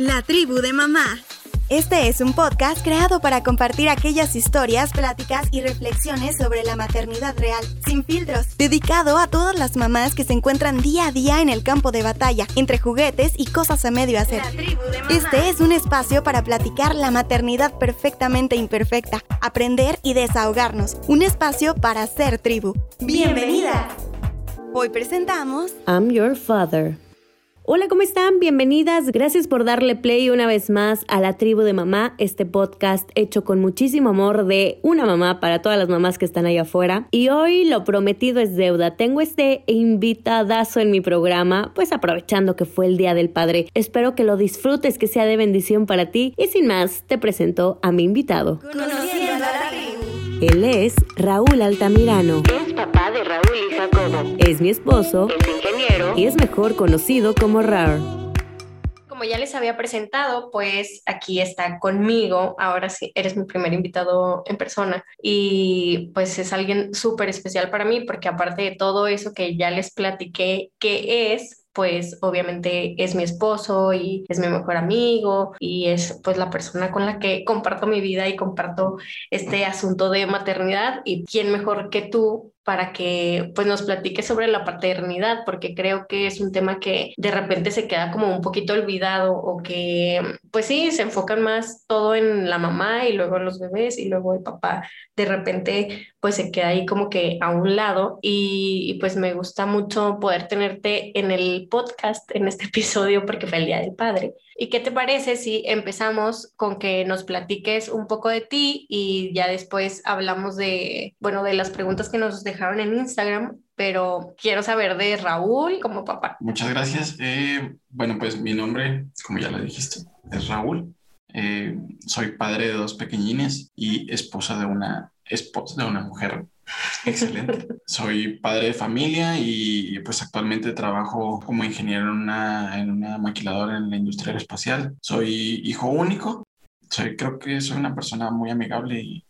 La tribu de mamá. Este es un podcast creado para compartir aquellas historias, pláticas y reflexiones sobre la maternidad real, sin filtros, dedicado a todas las mamás que se encuentran día a día en el campo de batalla, entre juguetes y cosas a medio hacer. Este es un espacio para platicar la maternidad perfectamente imperfecta, aprender y desahogarnos, un espacio para ser tribu. ¡Bienvenida! Hoy presentamos I'm Your Father. Hola, ¿cómo están? Bienvenidas. Gracias por darle play una vez más a La Tribu de Mamá, este podcast hecho con muchísimo amor de una mamá para todas las mamás que están ahí afuera. Y hoy lo prometido es deuda. Tengo este invitadazo en mi programa, pues aprovechando que fue el Día del Padre. Espero que lo disfrutes, que sea de bendición para ti. Y sin más, te presento a mi invitado. Conociendo a la tribu. Él es Raúl Altamirano. Papá de Raúl y Jacobo. Es mi esposo Es ingeniero. y es mejor conocido como Rar. Como ya les había presentado, pues aquí está conmigo. Ahora sí, eres mi primer invitado en persona. Y pues es alguien súper especial para mí porque aparte de todo eso que ya les platiqué que es, pues obviamente es mi esposo y es mi mejor amigo y es pues la persona con la que comparto mi vida y comparto este asunto de maternidad. Y quién mejor que tú para que pues nos platique sobre la paternidad, porque creo que es un tema que de repente se queda como un poquito olvidado o que pues sí, se enfocan más todo en la mamá y luego en los bebés y luego el papá de repente pues se queda ahí como que a un lado y, y, pues me gusta mucho poder tenerte en el podcast en este episodio porque fue el Día del Padre. ¿Y qué te parece si empezamos con que nos platiques un poco de ti y ya después hablamos de, bueno, de las preguntas que nos dejaron en Instagram, pero quiero saber de Raúl como papá. Muchas gracias. Eh, bueno, pues mi nombre, como ya lo dijiste, es Raúl. Eh, soy padre de dos pequeñines y esposa de una, esposa de una mujer excelente. soy padre de familia y pues actualmente trabajo como ingeniero en una, en una maquiladora en la industria aeroespacial. Soy hijo único. Soy, creo que soy una persona muy amigable y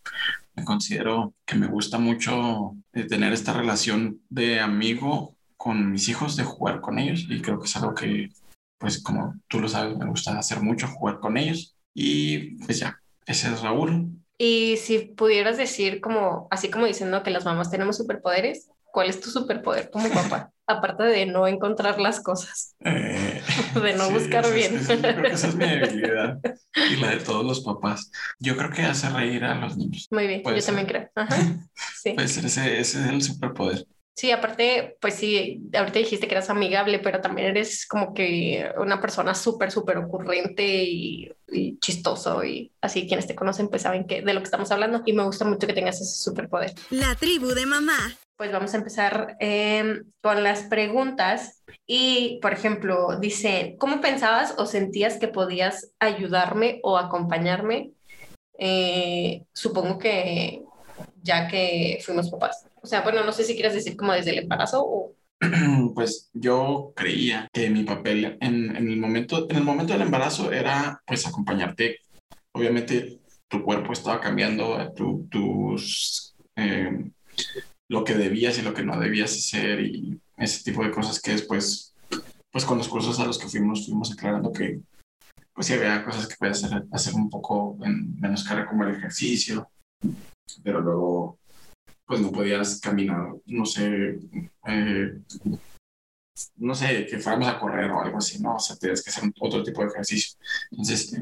me considero que me gusta mucho eh, tener esta relación de amigo con mis hijos, de jugar con ellos y creo que es algo que, pues como tú lo sabes, me gusta hacer mucho, jugar con ellos y pues ya, ese es Raúl. Y si pudieras decir como, así como diciendo que las mamás tenemos superpoderes, ¿cuál es tu superpoder como papá? Aparte de no encontrar las cosas, Eh, de no sí, buscar esa bien. es- creo que esa es mi debilidad y la de todos los papás. Yo creo que hace reír a los niños. Muy bien, Puede yo ser. también creo. Ajá, sí. Puede ser ese, ese es el superpoder. Sí, aparte, pues sí, ahorita dijiste que eras amigable, pero también eres como que una persona súper, súper ocurrente y, y chistoso y así quienes te conocen pues saben que de lo que estamos hablando y me gusta mucho que tengas ese superpoder. La tribu de mamá. Pues vamos a empezar eh, con las preguntas y, por ejemplo, dice, ¿cómo pensabas o sentías que podías ayudarme o acompañarme? Eh, supongo que ya que fuimos papás. O sea, bueno, no sé si quieres decir como desde el embarazo o... Pues yo creía que mi papel en, en el momento, en el momento del embarazo era pues acompañarte. Obviamente tu cuerpo estaba cambiando, tu- tus, eh, lo que debías y lo que no debías hacer y ese tipo de cosas que después, pues con los cursos a los que fuimos, fuimos aclarando que pues sí había cosas que puedes hacer, hacer un poco en menos carga como el ejercicio, pero luego pues no podías caminar, no sé, eh, no sé, que fuéramos a correr o algo así, ¿no? O sea, tenías que hacer otro tipo de ejercicio. Entonces,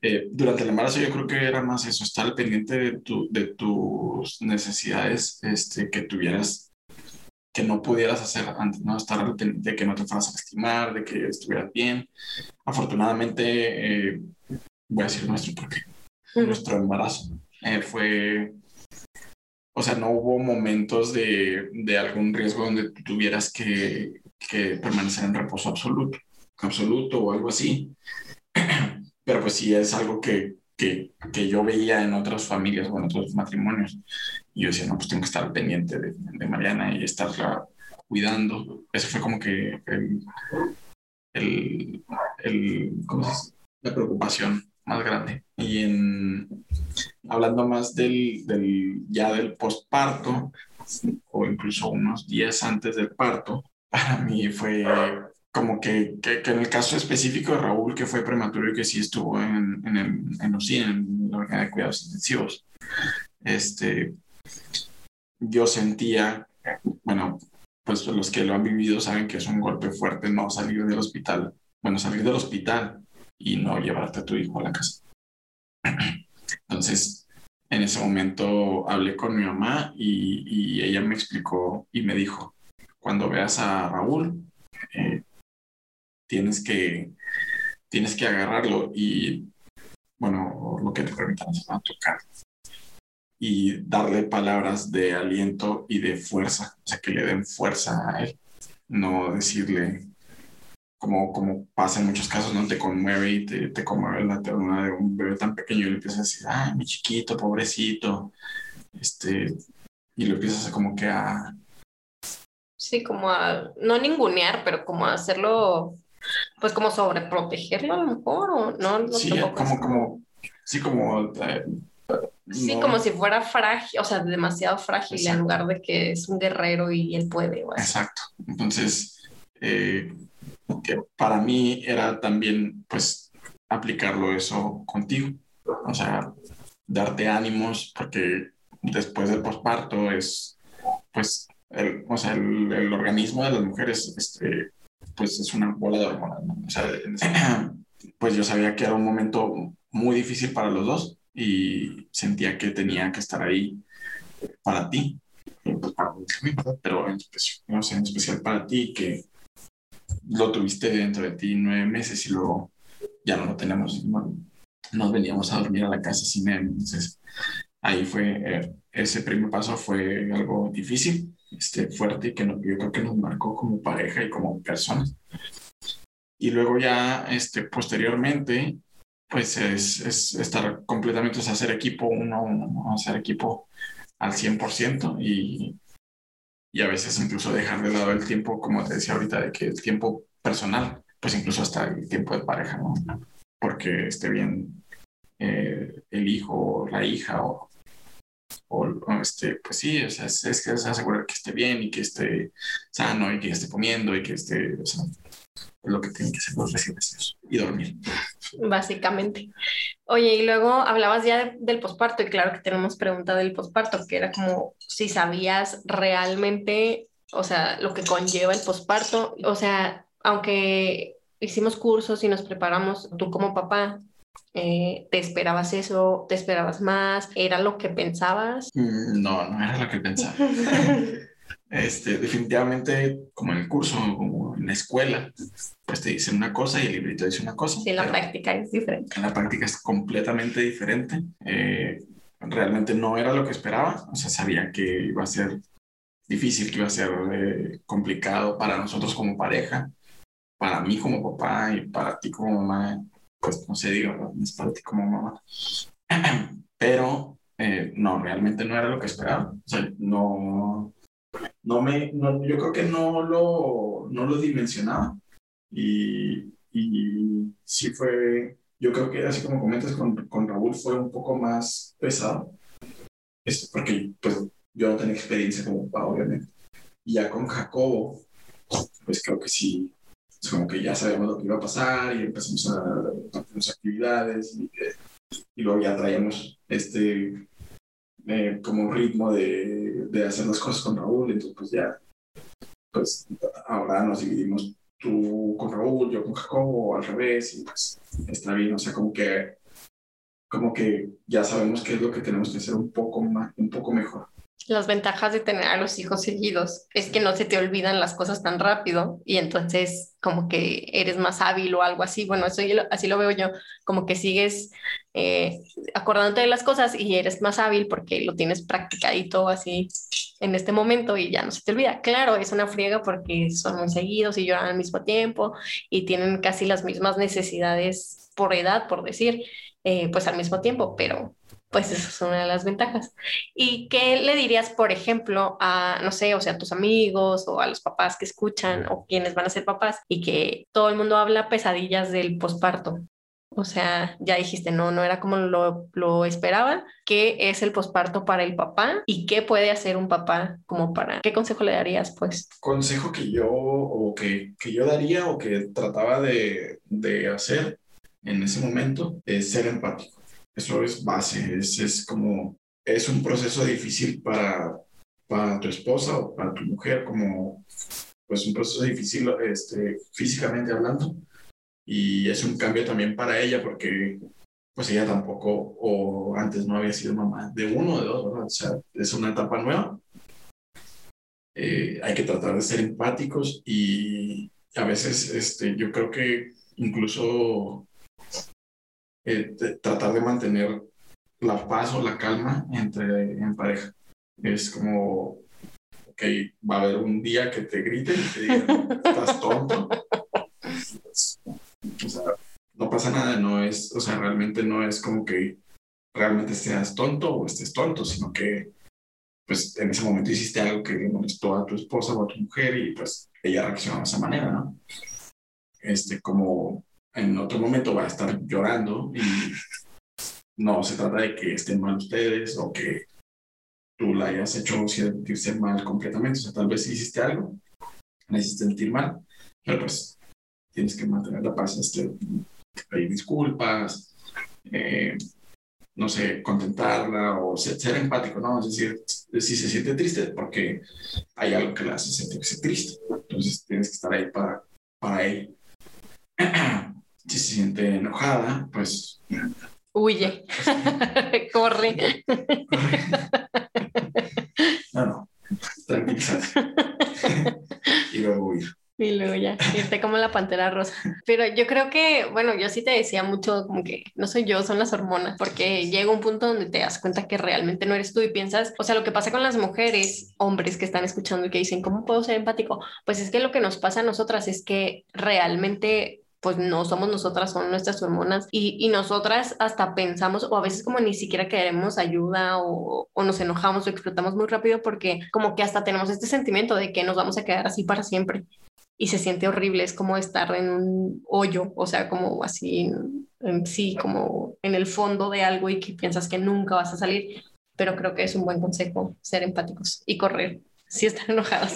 eh, durante el embarazo yo creo que era más eso, estar pendiente de, tu, de tus necesidades este, que tuvieras, que no pudieras hacer antes, ¿no? Estar pendiente de que no te fueras a lastimar, de que estuvieras bien. Afortunadamente, eh, voy a decir nuestro porque nuestro embarazo eh, fue o sea, no hubo momentos de, de algún riesgo donde tuvieras que, que permanecer en reposo absoluto, absoluto o algo así. Pero pues sí es algo que, que, que yo veía en otras familias o en otros matrimonios. Y yo decía, no, pues tengo que estar pendiente de, de Mariana y estarla cuidando. Eso fue como que el, el, el- ¿cómo se dice? la preocupación más grande. Y en, hablando más del, del ya del posparto, o incluso unos días antes del parto, para mí fue como que, que, que, en el caso específico de Raúl, que fue prematuro y que sí estuvo en, en el en UCI, en la unidad de cuidados intensivos, este, yo sentía, bueno, pues los que lo han vivido saben que es un golpe fuerte no salir del hospital, bueno, salir del hospital y no llevarte a tu hijo a la casa. Entonces, en ese momento hablé con mi mamá y, y ella me explicó y me dijo, cuando veas a Raúl, eh, tienes que tienes que agarrarlo y bueno, lo que te permitan a tocar y darle palabras de aliento y de fuerza, o sea, que le den fuerza a él, no decirle como, como pasa en muchos casos, ¿no? Te conmueve y te, te conmueve la ternura de un bebé tan pequeño y le empiezas a decir, ay, mi chiquito, pobrecito, este, y lo empiezas a como que a... Sí, como a, no ningunear, pero como a hacerlo, pues como sobreprotegerlo a lo mejor, o no, no sí, como, como, sí, como... Eh, Sí, no. como si fuera frágil, o sea, demasiado frágil Exacto. en lugar de que es un guerrero y él puede. Bueno. Exacto. Entonces, eh, que para mí era también, pues, aplicarlo eso contigo. O sea, darte ánimos, porque después del posparto es, pues, el, o sea, el, el, organismo de las mujeres, este, pues, es una bola de hormonas. ¿no? O sea, pues yo sabía que era un momento muy difícil para los dos y sentía que tenía que estar ahí para ti, pues para pero en especial, no sé, en especial para ti, que lo tuviste dentro de ti nueve meses y luego ya no lo tenemos, no, nos veníamos a dormir a la casa sin él, entonces ahí fue, eh, ese primer paso fue algo difícil, este, fuerte y que no, yo creo que nos marcó como pareja y como personas. Y luego ya, este, posteriormente, pues es, es estar completamente, o sea, hacer equipo uno a uno, hacer equipo al 100% y, y a veces incluso dejar de lado el tiempo, como te decía ahorita, de que el tiempo personal, pues incluso hasta el tiempo de pareja, ¿no? Porque esté bien eh, el hijo o la hija o, o, o, este, pues sí, o sea, es, es que es asegurar que esté bien y que esté sano y que esté comiendo y que esté, o sea, lo que tienen que hacer los recién nacidos y dormir. Básicamente. Oye, y luego hablabas ya de, del posparto y claro que tenemos pregunta del posparto, que era como si sabías realmente, o sea, lo que conlleva el posparto, o sea, aunque hicimos cursos y nos preparamos, tú como papá, eh, ¿Te esperabas eso? ¿Te esperabas más? ¿Era lo que pensabas? No, no era lo que pensaba. Este, definitivamente, como en el curso, como en la escuela, pues te dicen una cosa y el librito dice una cosa. Sí, en la práctica es diferente. En la práctica es completamente diferente. Eh, realmente no era lo que esperaba, o sea, sabía que iba a ser difícil, que iba a ser eh, complicado para nosotros como pareja, para mí como papá y para ti como mamá, pues no sé, digo, es para ti como mamá. Pero eh, no, realmente no era lo que esperaba. O sea, no, no me, no, yo creo que no lo, no lo dimensionaba. Y, y sí fue, yo creo que así como comentas con, con Raúl fue un poco más pesado, este, porque pues yo no tenía experiencia como papá, obviamente. Y ya con Jacobo, pues creo que sí, es como que ya sabíamos lo que iba a pasar y empezamos a hacer actividades y, y luego ya traíamos este eh, como ritmo de, de, hacer las cosas con Raúl, entonces pues ya, pues ahora nos dividimos tú con Raúl, yo con Jacobo, al revés, y pues está bien, o sea, como que, como que ya sabemos qué es lo que tenemos que hacer un poco más, un poco mejor. Las ventajas de tener a los hijos seguidos es que no se te olvidan las cosas tan rápido y entonces como que eres más hábil o algo así. Bueno, eso así lo veo yo, como que sigues eh, acordándote de las cosas y eres más hábil porque lo tienes practicadito así en este momento y ya no se te olvida. Claro, es una friega porque son muy seguidos y lloran al mismo tiempo y tienen casi las mismas necesidades por edad, por decir, eh, pues al mismo tiempo, pero pues esa es una de las ventajas. ¿Y qué le dirías, por ejemplo, a, no sé, o sea, a tus amigos o a los papás que escuchan o quienes van a ser papás y que todo el mundo habla pesadillas del posparto? O sea, ya dijiste, no, no era como lo, lo esperaba. ¿Qué es el posparto para el papá? ¿Y qué puede hacer un papá como para... ¿Qué consejo le darías, pues? Consejo que yo, o que, que yo daría o que trataba de, de hacer en ese momento es ser empático. Eso es base, es, es como, es un proceso difícil para, para tu esposa o para tu mujer, como pues un proceso difícil este, físicamente hablando. Y es un cambio también para ella porque pues ella tampoco o antes no había sido mamá de uno o de dos, ¿verdad? O sea, es una etapa nueva. Eh, hay que tratar de ser empáticos y a veces este, yo creo que incluso eh, tratar de mantener la paz o la calma entre en pareja. Es como, ok, va a haber un día que te griten y te digan, estás tonto. O sea, no pasa nada, no es, o sea, realmente no es como que realmente seas tonto o estés tonto, sino que pues en ese momento hiciste algo que le molestó a tu esposa o a tu mujer y pues ella reaccionó de esa manera, ¿no? Este, como en otro momento va a estar llorando y no se trata de que estén mal ustedes o que tú la hayas hecho sentirse mal completamente. O sea, tal vez hiciste algo, la hiciste sentir mal, pero pues tienes que mantener la paz, este, pedir disculpas, eh, no sé, contentarla o ser, empático, ¿no? Es decir, si se siente triste porque hay algo que la hace sentirse triste. Entonces tienes que estar ahí para, para él. Se siente enojada, pues... Huye. Corre. no, no. Tranquilízate. y luego huir. Y luego ya, irte como la pantera rosa. Pero yo creo que, bueno, yo sí te decía mucho como que no soy yo, son las hormonas, porque llega un punto donde te das cuenta que realmente no eres tú y piensas, o sea, lo que pasa con las mujeres, hombres que están escuchando y que dicen, ¿cómo puedo ser empático? Pues es que lo que nos pasa a nosotras es que realmente pues no somos nosotras, son nuestras hormonas y, y, nosotras hasta pensamos o a veces como ni siquiera queremos ayuda o, o, nos enojamos o explotamos muy rápido porque como que hasta tenemos este sentimiento de que nos vamos a quedar así para siempre y se siente horrible, es como estar en un hoyo, o sea, como así, en, sí, como en el fondo de algo y que piensas que nunca vas a salir, pero creo que es un buen consejo ser empáticos y correr si están enojados.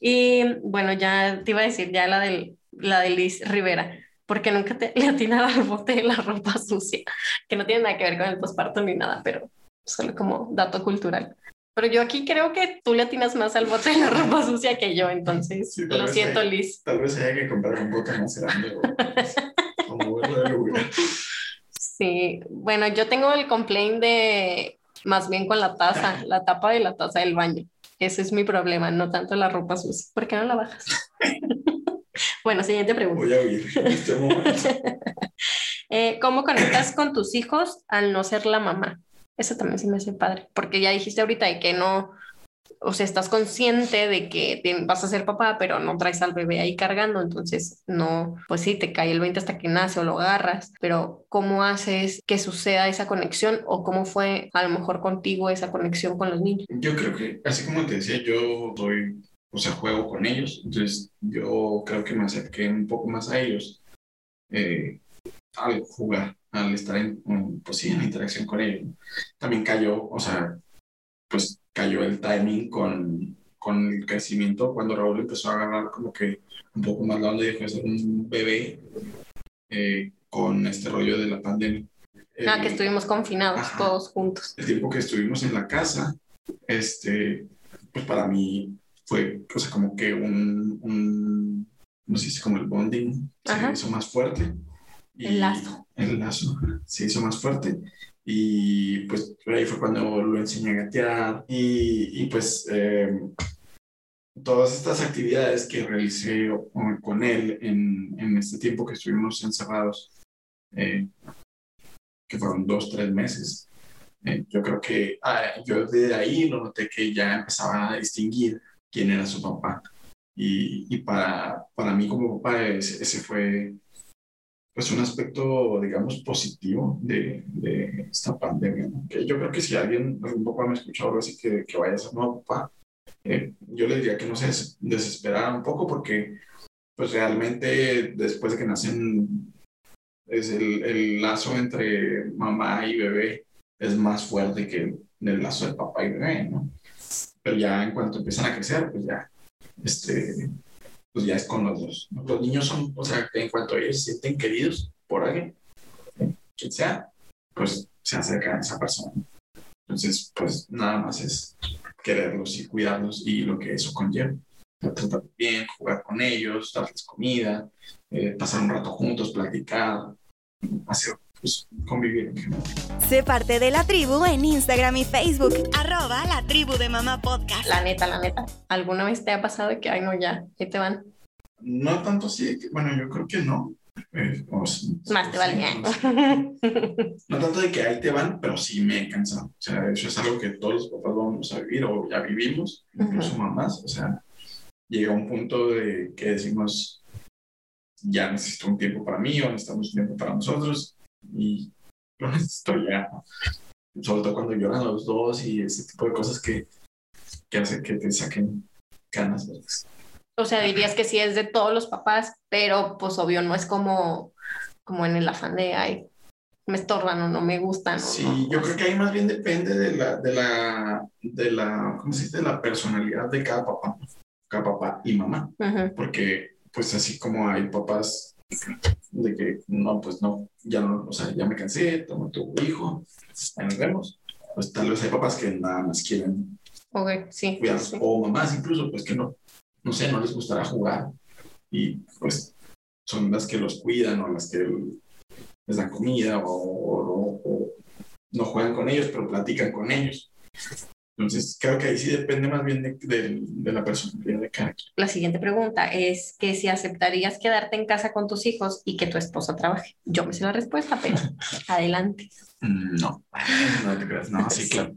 Y bueno, ya te iba a decir ya la del la de Liz Rivera, porque nunca te, le atinaba al bote de la ropa sucia, que no tiene nada que ver con el posparto ni nada, pero solo como dato cultural. Pero yo aquí creo que tú le atinas más al bote de la ropa sucia que yo, entonces lo siento, Liz. Tal vez haya que comprar un bote más grande o, Sí, bueno, yo tengo el complaint de más bien con la taza, la tapa de la taza del baño. Ese es mi problema, no tanto la ropa sucia. ¿Por qué no la bajas? Bueno, siguiente pregunta. Voy a oír en este momento. eh, ¿Cómo conectas con tus hijos al no ser la mamá? Eso también sí me hace padre, porque ya dijiste ahorita de que no, o sea, estás consciente de que vas a ser papá, pero no traes al bebé ahí cargando, entonces no, pues sí, te cae el 20 hasta que nace o lo agarras, pero ¿cómo haces que suceda esa conexión o cómo fue a lo mejor contigo esa conexión con los niños? Yo creo que, así como te decía, yo soy o sea, juego con ellos. Entonces, yo creo que me acerqué un poco más a ellos eh, al jugar, al estar en, pues sí, en interacción con ellos. También cayó, o sea, pues cayó el timing con, con el crecimiento cuando Raúl empezó a agarrar como que un poco más la onda y dejó de ser un bebé eh, con este rollo de la pandemia. Ah, que estuvimos confinados todos juntos. El tiempo que estuvimos en la casa, este, pues para mí fue, o sea, como que un, un no sé si como el bonding se hizo más fuerte. Y el lazo. El lazo se hizo más fuerte. Y pues ahí fue cuando lo enseñé a gatear. Y, y pues eh, todas estas actividades que realicé con él en, en este tiempo que estuvimos encerrados, eh, que fueron dos, tres meses, eh, yo creo que ah, yo de ahí lo noté que ya empezaba a distinguir quién era su papá. Y, y para, para mí como papá ese, ese, fue pues un aspecto, digamos, positivo de, de esta pandemia. Que yo creo que si alguien, algún papá me escucha algo así que, que vaya a ser nuevo papá, eh, yo le diría que no se desesperara un poco porque pues realmente después de que nacen es el, el lazo entre mamá y bebé es más fuerte que el lazo de papá y bebé, ¿no? Pero ya en cuanto empiezan a crecer, pues ya, este, pues ya es con los dos. ¿no? Los niños son, o sea, en cuanto ellos se sienten queridos por alguien, quien sea, pues se acercan a esa persona. Entonces, pues nada más es quererlos y cuidarlos y lo que eso conlleva. Tratar bien, jugar con ellos, darles comida, eh, pasar un rato juntos, platicar, hacer, pues, convivir. Sé parte de la tribu en Instagram y Facebook. Arroba la tribu de mamá podcast. La neta, la neta. ¿Alguna vez te ha pasado que, ay, no, ya, ahí te van? No tanto así, que- bueno, yo creo que no. Eh, o sí, Más te sí, vale. o sea, No tanto de que ahí te van, pero sí me he cansado. O sea, eso es algo que todos los papás vamos a vivir o ya vivimos, incluso mamás. O sea, llega un punto de que decimos, ya necesito un tiempo para mí o necesitamos un tiempo para nosotros y lo necesito ya. Sobre todo cuando lloran los dos y ese tipo de cosas que, que hace que te saquen ganas. verdes. O sea, dirías que sí es de todos los papás, pero pues obvio no es como, como en el afán de, ay, me estorban o no me gustan. Sí, no. yo creo que ahí más bien depende de la, de la, de la, ¿cómo se dice? De la personalidad de cada papá, cada papá y mamá, Ujú. porque pues así como hay papás de que no, pues no, ya no, o sea, ya me cansé, toma tu hijo, ahí nos vemos. Pues tal vez hay papás que nada más quieren Ok, sí. cuidar, sí. o mamás incluso, pues que no, no sé, no les gustará jugar y pues son las que los cuidan o las que les dan comida o, o- o no juegan con ellos, pero platican con ellos. Entonces, creo que ahí sí depende más bien de, de- de la personalidad de cada quien. La siguiente pregunta es que si aceptarías quedarte en casa con tus hijos y que tu esposa trabaje. Yo me sé la respuesta, pero adelante. No, no te creas, no, sí, claro.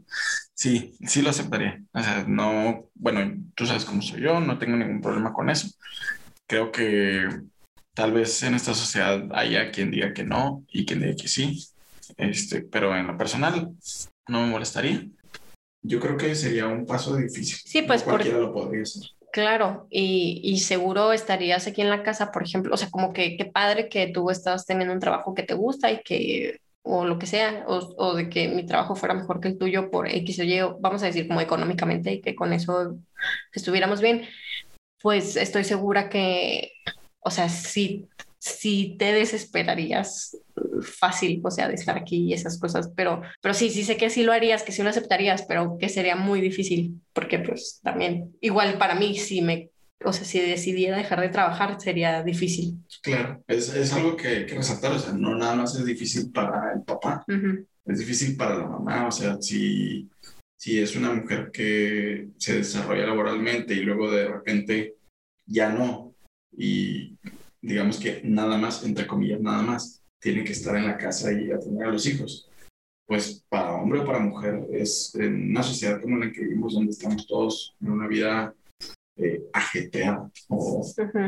Sí, sí lo aceptaría. O sea, no, bueno, tú sabes cómo soy yo, no tengo ningún problema con eso. Creo que tal vez en esta sociedad haya quien diga que no y quien diga que sí. Este, pero en lo personal no me molestaría. Yo creo que sería un paso difícil. Sí, pues, No cualquiera lo podría hacer. Claro, y, y seguro estarías aquí en la casa, por ejemplo, o sea, como que qué padre que tú estás teniendo un trabajo que te gusta y que, o lo que sea, o, o de que mi trabajo fuera mejor que el tuyo por X o Y, vamos a decir como económicamente y que con eso estuviéramos bien, pues estoy segura que, o sea, sí, sí te desesperarías fácil, o sea, de estar aquí y esas cosas, pero, pero sí, sí sé que sí lo harías, que sí lo aceptarías, pero que sería muy difícil, porque pues también, igual para mí, si me, o sea, si decidiera dejar de trabajar, sería difícil. Claro, es, es algo que que resaltar. O sea, no nada más es difícil para el papá, es difícil para la mamá, o sea, si, si es una mujer que se desarrolla laboralmente y luego de repente ya no, y digamos que nada más, entre comillas, nada más, tiene que estar en la casa y atender a los hijos, pues para hombre o para mujer es en una sociedad como la que vivimos, donde estamos todos en una vida eh, o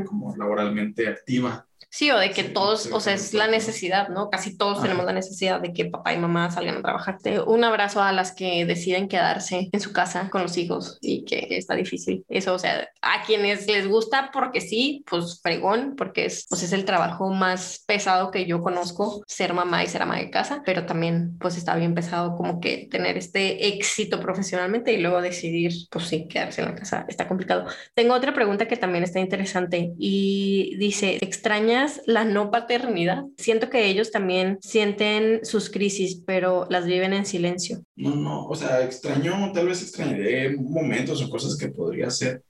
como laboralmente activa. Sí, o de que Sí, todos, sí, o sea, es la necesidad, ¿no? Casi todos Ajá. tenemos la necesidad de que papá y mamá salgan a trabajar. Un abrazo a las que deciden quedarse en su casa con los hijos y que está difícil. Eso, o sea, a quienes les gusta porque sí, pues fregón, porque es, pues es el trabajo más pesado que yo conozco, ser mamá y ser ama de casa, pero también pues está bien pesado como que tener este éxito profesionalmente y luego decidir, pues sí, quedarse en la casa. Está complicado. Tengo otra pregunta que también está interesante y dice, ¿extrañas la no paternidad? Siento que ellos también sienten sus crisis, pero las viven en silencio. No, no, o sea, extraño, tal vez extrañaré momentos o cosas que podría hacer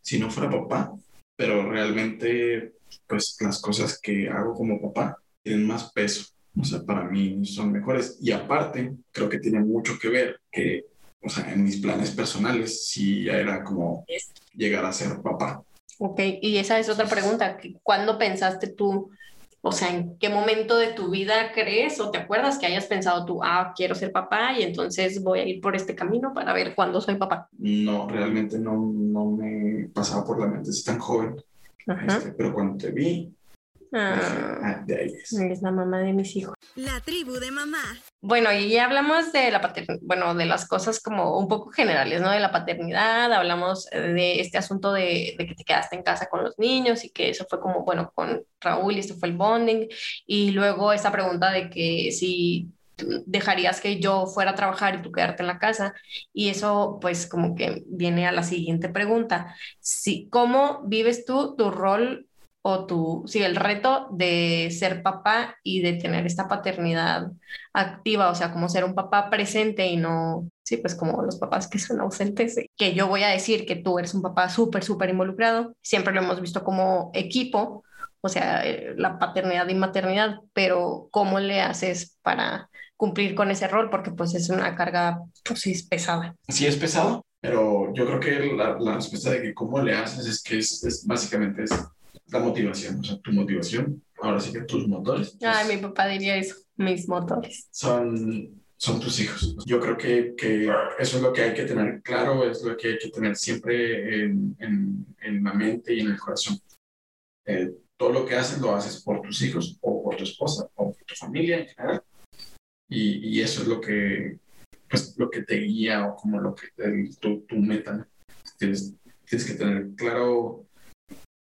si no fuera papá, pero realmente, pues las cosas que hago como papá tienen más peso, o sea, para mí son mejores. Y aparte, creo que tiene mucho que ver que, o sea, en mis planes personales, sí ya era como llegar a ser papá. Ok, y esa es otra pregunta. ¿Cuándo pensaste tú, o sea, en qué momento de tu vida crees o te acuerdas que hayas pensado tú, ah, quiero ser papá y entonces voy a ir por este camino para ver cuándo soy papá? No, realmente no, no me pasaba por la mente, es tan joven. Este, pero cuando te vi, Ah, Ah, es. la mamá de mis hijos. La tribu de mamá. Bueno, y ya hablamos de la paternidad, bueno, de las cosas como un poco generales, ¿no? De la paternidad, hablamos de este asunto de, de que te quedaste en casa con los niños y que eso fue como, bueno, con Raúl y esto fue el bonding. Y luego esa pregunta de que si dejarías que yo fuera a trabajar y tú quedarte en la casa. Y eso pues como que viene a la siguiente pregunta. Si, ¿Cómo vives tú tu rol o tu, sí, el reto de ser papá y de tener esta paternidad activa, o sea, como ser un papá presente y no, sí, pues como los papás que son ausentes, que yo voy a decir que tú eres un papá súper, súper involucrado, siempre lo hemos visto como equipo, o sea, eh, la paternidad y maternidad, pero ¿cómo le haces para cumplir con ese rol? Porque pues es una carga, pues sí, es pesada. Sí es pesado, pero yo creo que la, la respuesta de que cómo le haces es que es, es básicamente es la motivación, o sea, tu motivación, ahora sí que tus motores. pues, Ay, mi papá diría eso, mis motores. son, son tus hijos. Yo creo que, que eso es lo que hay que tener claro, es lo que hay que tener siempre en, en, en la mente y en el corazón. Eh, todo lo que haces lo haces por tus hijos o por tu esposa o por tu familia en general. Y, y eso es lo que, pues, lo que te guía o como lo que el- tu, tu meta. Tienes, tienes que tener claro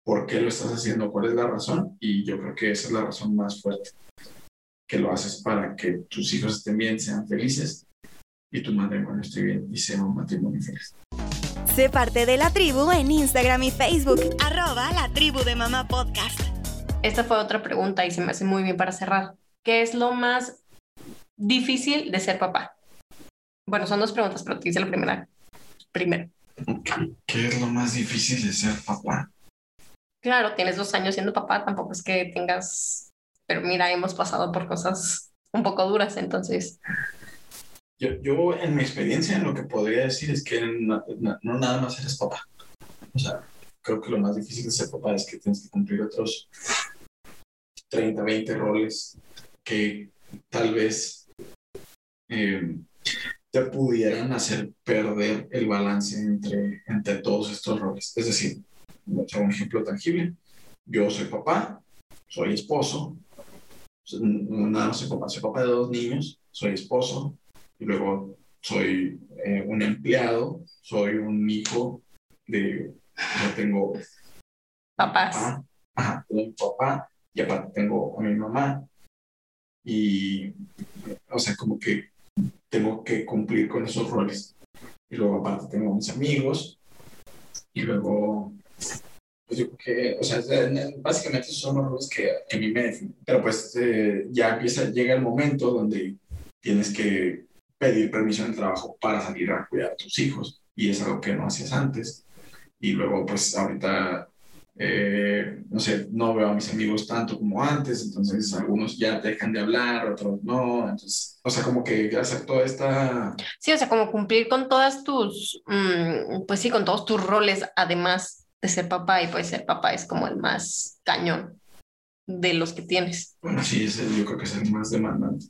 por qué lo estás haciendo, cuál es la razón. Y yo creo que esa es la razón más fuerte que lo haces para que tus hijos estén bien, sean felices y tu matrimonio esté bien y sea un matrimonio feliz. Sé parte de la tribu en Instagram y Facebook. Arroba la tribu de mamá podcast. Esta fue otra pregunta y se me hace muy bien para cerrar. ¿Qué es lo más difícil de ser papá? Bueno, son dos preguntas, pero te hice la primera. Primero. ¿Qué es lo más difícil de ser papá? Claro, tienes dos años siendo papá, tampoco es que tengas, pero mira, hemos pasado por cosas un poco duras, entonces, Yo, yo en mi experiencia lo que podría decir es que no, nada más eres papá. O sea, creo que lo más difícil de ser papá es que tienes que cumplir otros 30, 20 roles que tal vez eh, te pudieran hacer perder el balance entre, entre todos estos roles. Es decir, sea, un ejemplo tangible, yo soy papá, soy esposo, no nada más soy papá, soy papá de dos niños, soy esposo, y luego soy eh, un empleado, soy un hijo de, yo tengo papás. papá, ajá, tengo mi papá y aparte tengo a mi mamá y, o sea, como que tengo que cumplir con esos roles. Y luego aparte tengo a mis amigos y luego, pues yo creo que, o sea, básicamente son los roles que, que a mí me definen. Pero pues eh, ya empieza, llega el momento donde tienes que pedir permiso en el trabajo para salir a cuidar a tus hijos y es algo que no hacías antes. Y luego pues ahorita eh, no sé, no veo a mis amigos tanto como antes, entonces algunos ya dejan de hablar, otros no, entonces, o sea, como que hacer toda esta, Sí, o sea, como cumplir con todas tus, mm, pues sí, con todos tus roles, además de ser papá, y pues ser papá es como el más cañón de los que tienes. bueno, sí, ese yo creo que es el más demandante,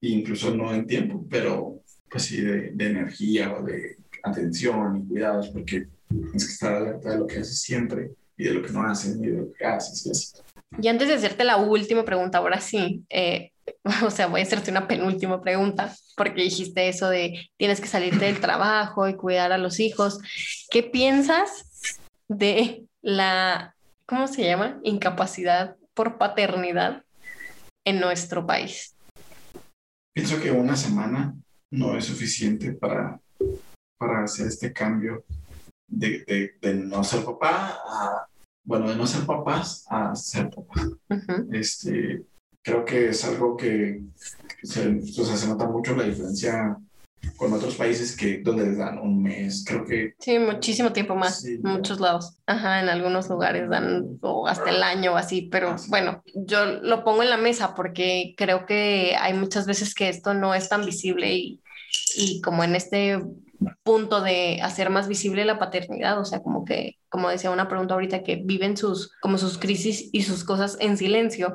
incluso no en tiempo, pero pues sí, de, de energía o de atención y cuidados, porque tienes que estar alerta de lo que haces siempre y de lo que no haces y de lo que haces y así. Y antes de hacerte la última pregunta, ahora sí, eh, o sea, voy a hacerte una penúltima pregunta, porque dijiste eso de tienes que salirte del trabajo y cuidar a los hijos. ¿Qué piensas de la, ¿cómo se llama? Incapacidad por paternidad en nuestro país. Pienso que una semana no es suficiente para, para hacer este cambio de, de, de no ser papá a, bueno, de no ser papás a ser papás. Este, creo que es algo que, que se, o sea, se nota mucho la diferencia con otros países que donde les dan un mes, creo que Sí, muchísimo tiempo más, Sí. en muchos lados. Ajá, en algunos lugares dan o hasta el año o así, pero bueno, yo lo pongo en la mesa porque creo que hay muchas veces que esto no es tan visible y, y como en este punto de hacer más visible la paternidad, o sea, como que, como decía una pregunta ahorita, que viven sus, como sus crisis y sus cosas en silencio,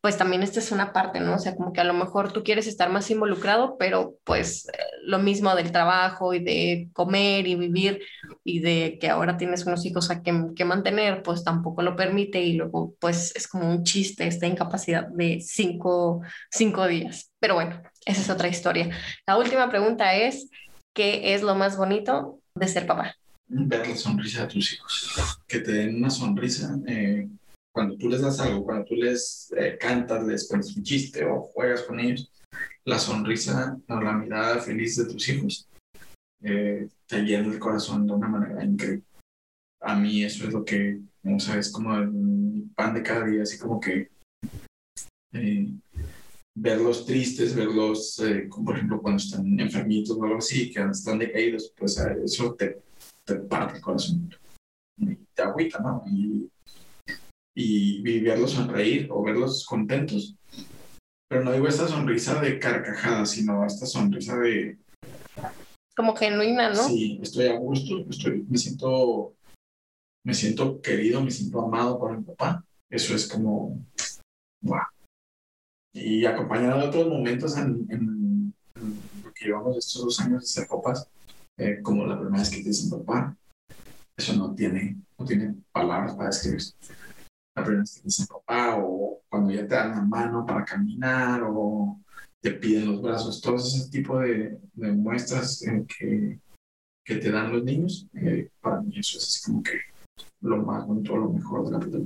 pues también esta es una parte, ¿no? O sea, como que a lo mejor tú quieres estar más involucrado, pero pues eh, lo mismo del trabajo y de comer y vivir y de que ahora tienes unos hijos a que, que mantener, pues tampoco lo permite y luego pues es como un chiste esta incapacidad de cinco, cinco días. Pero bueno, esa es otra historia. La última pregunta es, ¿qué es lo más bonito de ser papá? Ver la sonrisa de tus hijos, que te den una sonrisa. Eh cuando tú les das algo, cuando tú les eh, cantas, les cuentas un chiste o juegas con ellos, la sonrisa o la mirada feliz de tus hijos eh, te llena el corazón de una manera increíble. A mí eso es lo que, no sabes, como el pan de cada día, así como que eh, verlos tristes, verlos, como por ejemplo, cuando están enfermitos o algo así, que están decaídos, pues eso te, te parte el corazón. Y te agüita, ¿no? Y y, verlos sonreír o verlos contentos. Pero no digo esta sonrisa de carcajada, sino esta sonrisa de... Como genuina, ¿no? Sí, estoy a gusto, estoy, me siento me siento querido, me siento amado por mi papá. Eso es como, wow. Y acompañado de otros momentos en, en, lo que llevamos estos dos años de ser papás, eh, como la primera vez que te dicen papá, eso no tiene, no tiene palabras para dicen papá, o cuando ya te dan la mano para caminar, o te piden los brazos, todo ese tipo de, de muestras que, que, te dan los niños, eh, para mí eso es como que lo más bonito, lo mejor de la vida.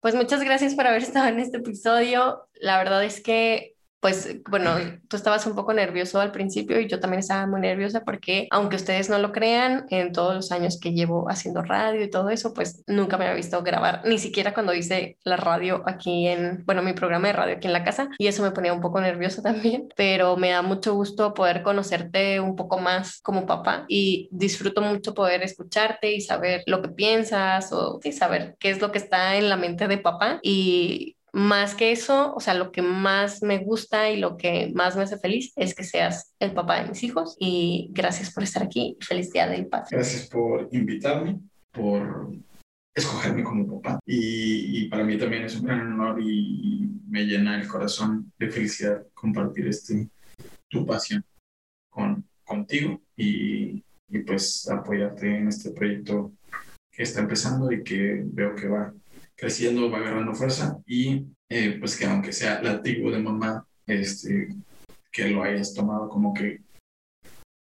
Pues muchas gracias por haber estado en este episodio. La verdad es que pues bueno, tú estabas un poco nervioso al principio y yo también estaba muy nerviosa porque aunque ustedes no lo crean, en todos los años que llevo haciendo radio y todo eso, pues nunca me había visto grabar, ni siquiera cuando hice la radio aquí en, bueno, mi programa de radio aquí en la casa y eso me ponía un poco nerviosa también, pero me da mucho gusto poder conocerte un poco más como papá y disfruto mucho poder escucharte y saber lo que piensas o sí, saber qué es lo que está en la mente de papá y más que eso, o sea, lo que más me gusta y lo que más me hace feliz es que seas el papá de mis hijos y gracias por estar aquí. Feliz día del padre. Gracias por invitarme, por escogerme como papá y, para mí también es un gran honor y me llena el corazón de felicidad compartir este tu pasión con contigo y, y pues apoyarte en este proyecto que está empezando y que veo que va creciendo, va agarrando fuerza y eh, pues que aunque sea la tribu de mamá, este, que lo hayas tomado como que,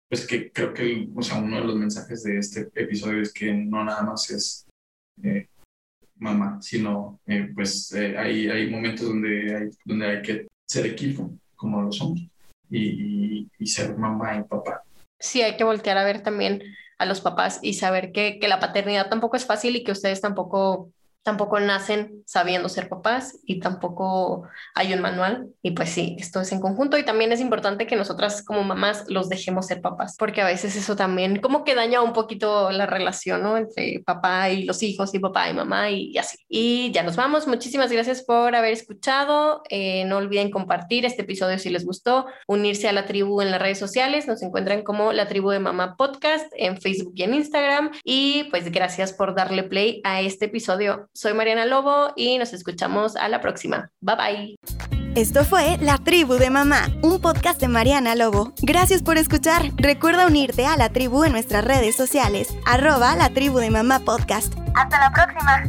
pues que creo que, o sea, uno de los mensajes de este episodio es que no nada más es eh, mamá, sino eh, pues hay, hay momentos donde hay, donde hay que ser equipo, como lo somos, y, y, ser mamá y papá. Sí, hay que voltear a ver también a los papás y saber que, que la paternidad tampoco es fácil y que ustedes tampoco tampoco nacen sabiendo ser papás y tampoco hay un manual. Y pues sí, esto es en conjunto y también es importante que nosotras como mamás los dejemos ser papás, porque a veces eso también como que daña un poquito la relación ¿no? entre papá y los hijos y papá y mamá y, así. Y ya nos vamos. Muchísimas gracias por haber escuchado. Eh, no olviden compartir este episodio si les gustó, unirse a la tribu en las redes sociales. Nos encuentran como la tribu de mamá podcast en Facebook y en Instagram. Y pues gracias por darle play a este episodio soy Mariana Lobo y nos escuchamos a la próxima. Bye bye. Esto fue La Tribu de Mamá, un podcast de Mariana Lobo. Gracias por escuchar. Recuerda unirte a la tribu en nuestras redes sociales, arroba la tribu de mamá podcast. Hasta la próxima.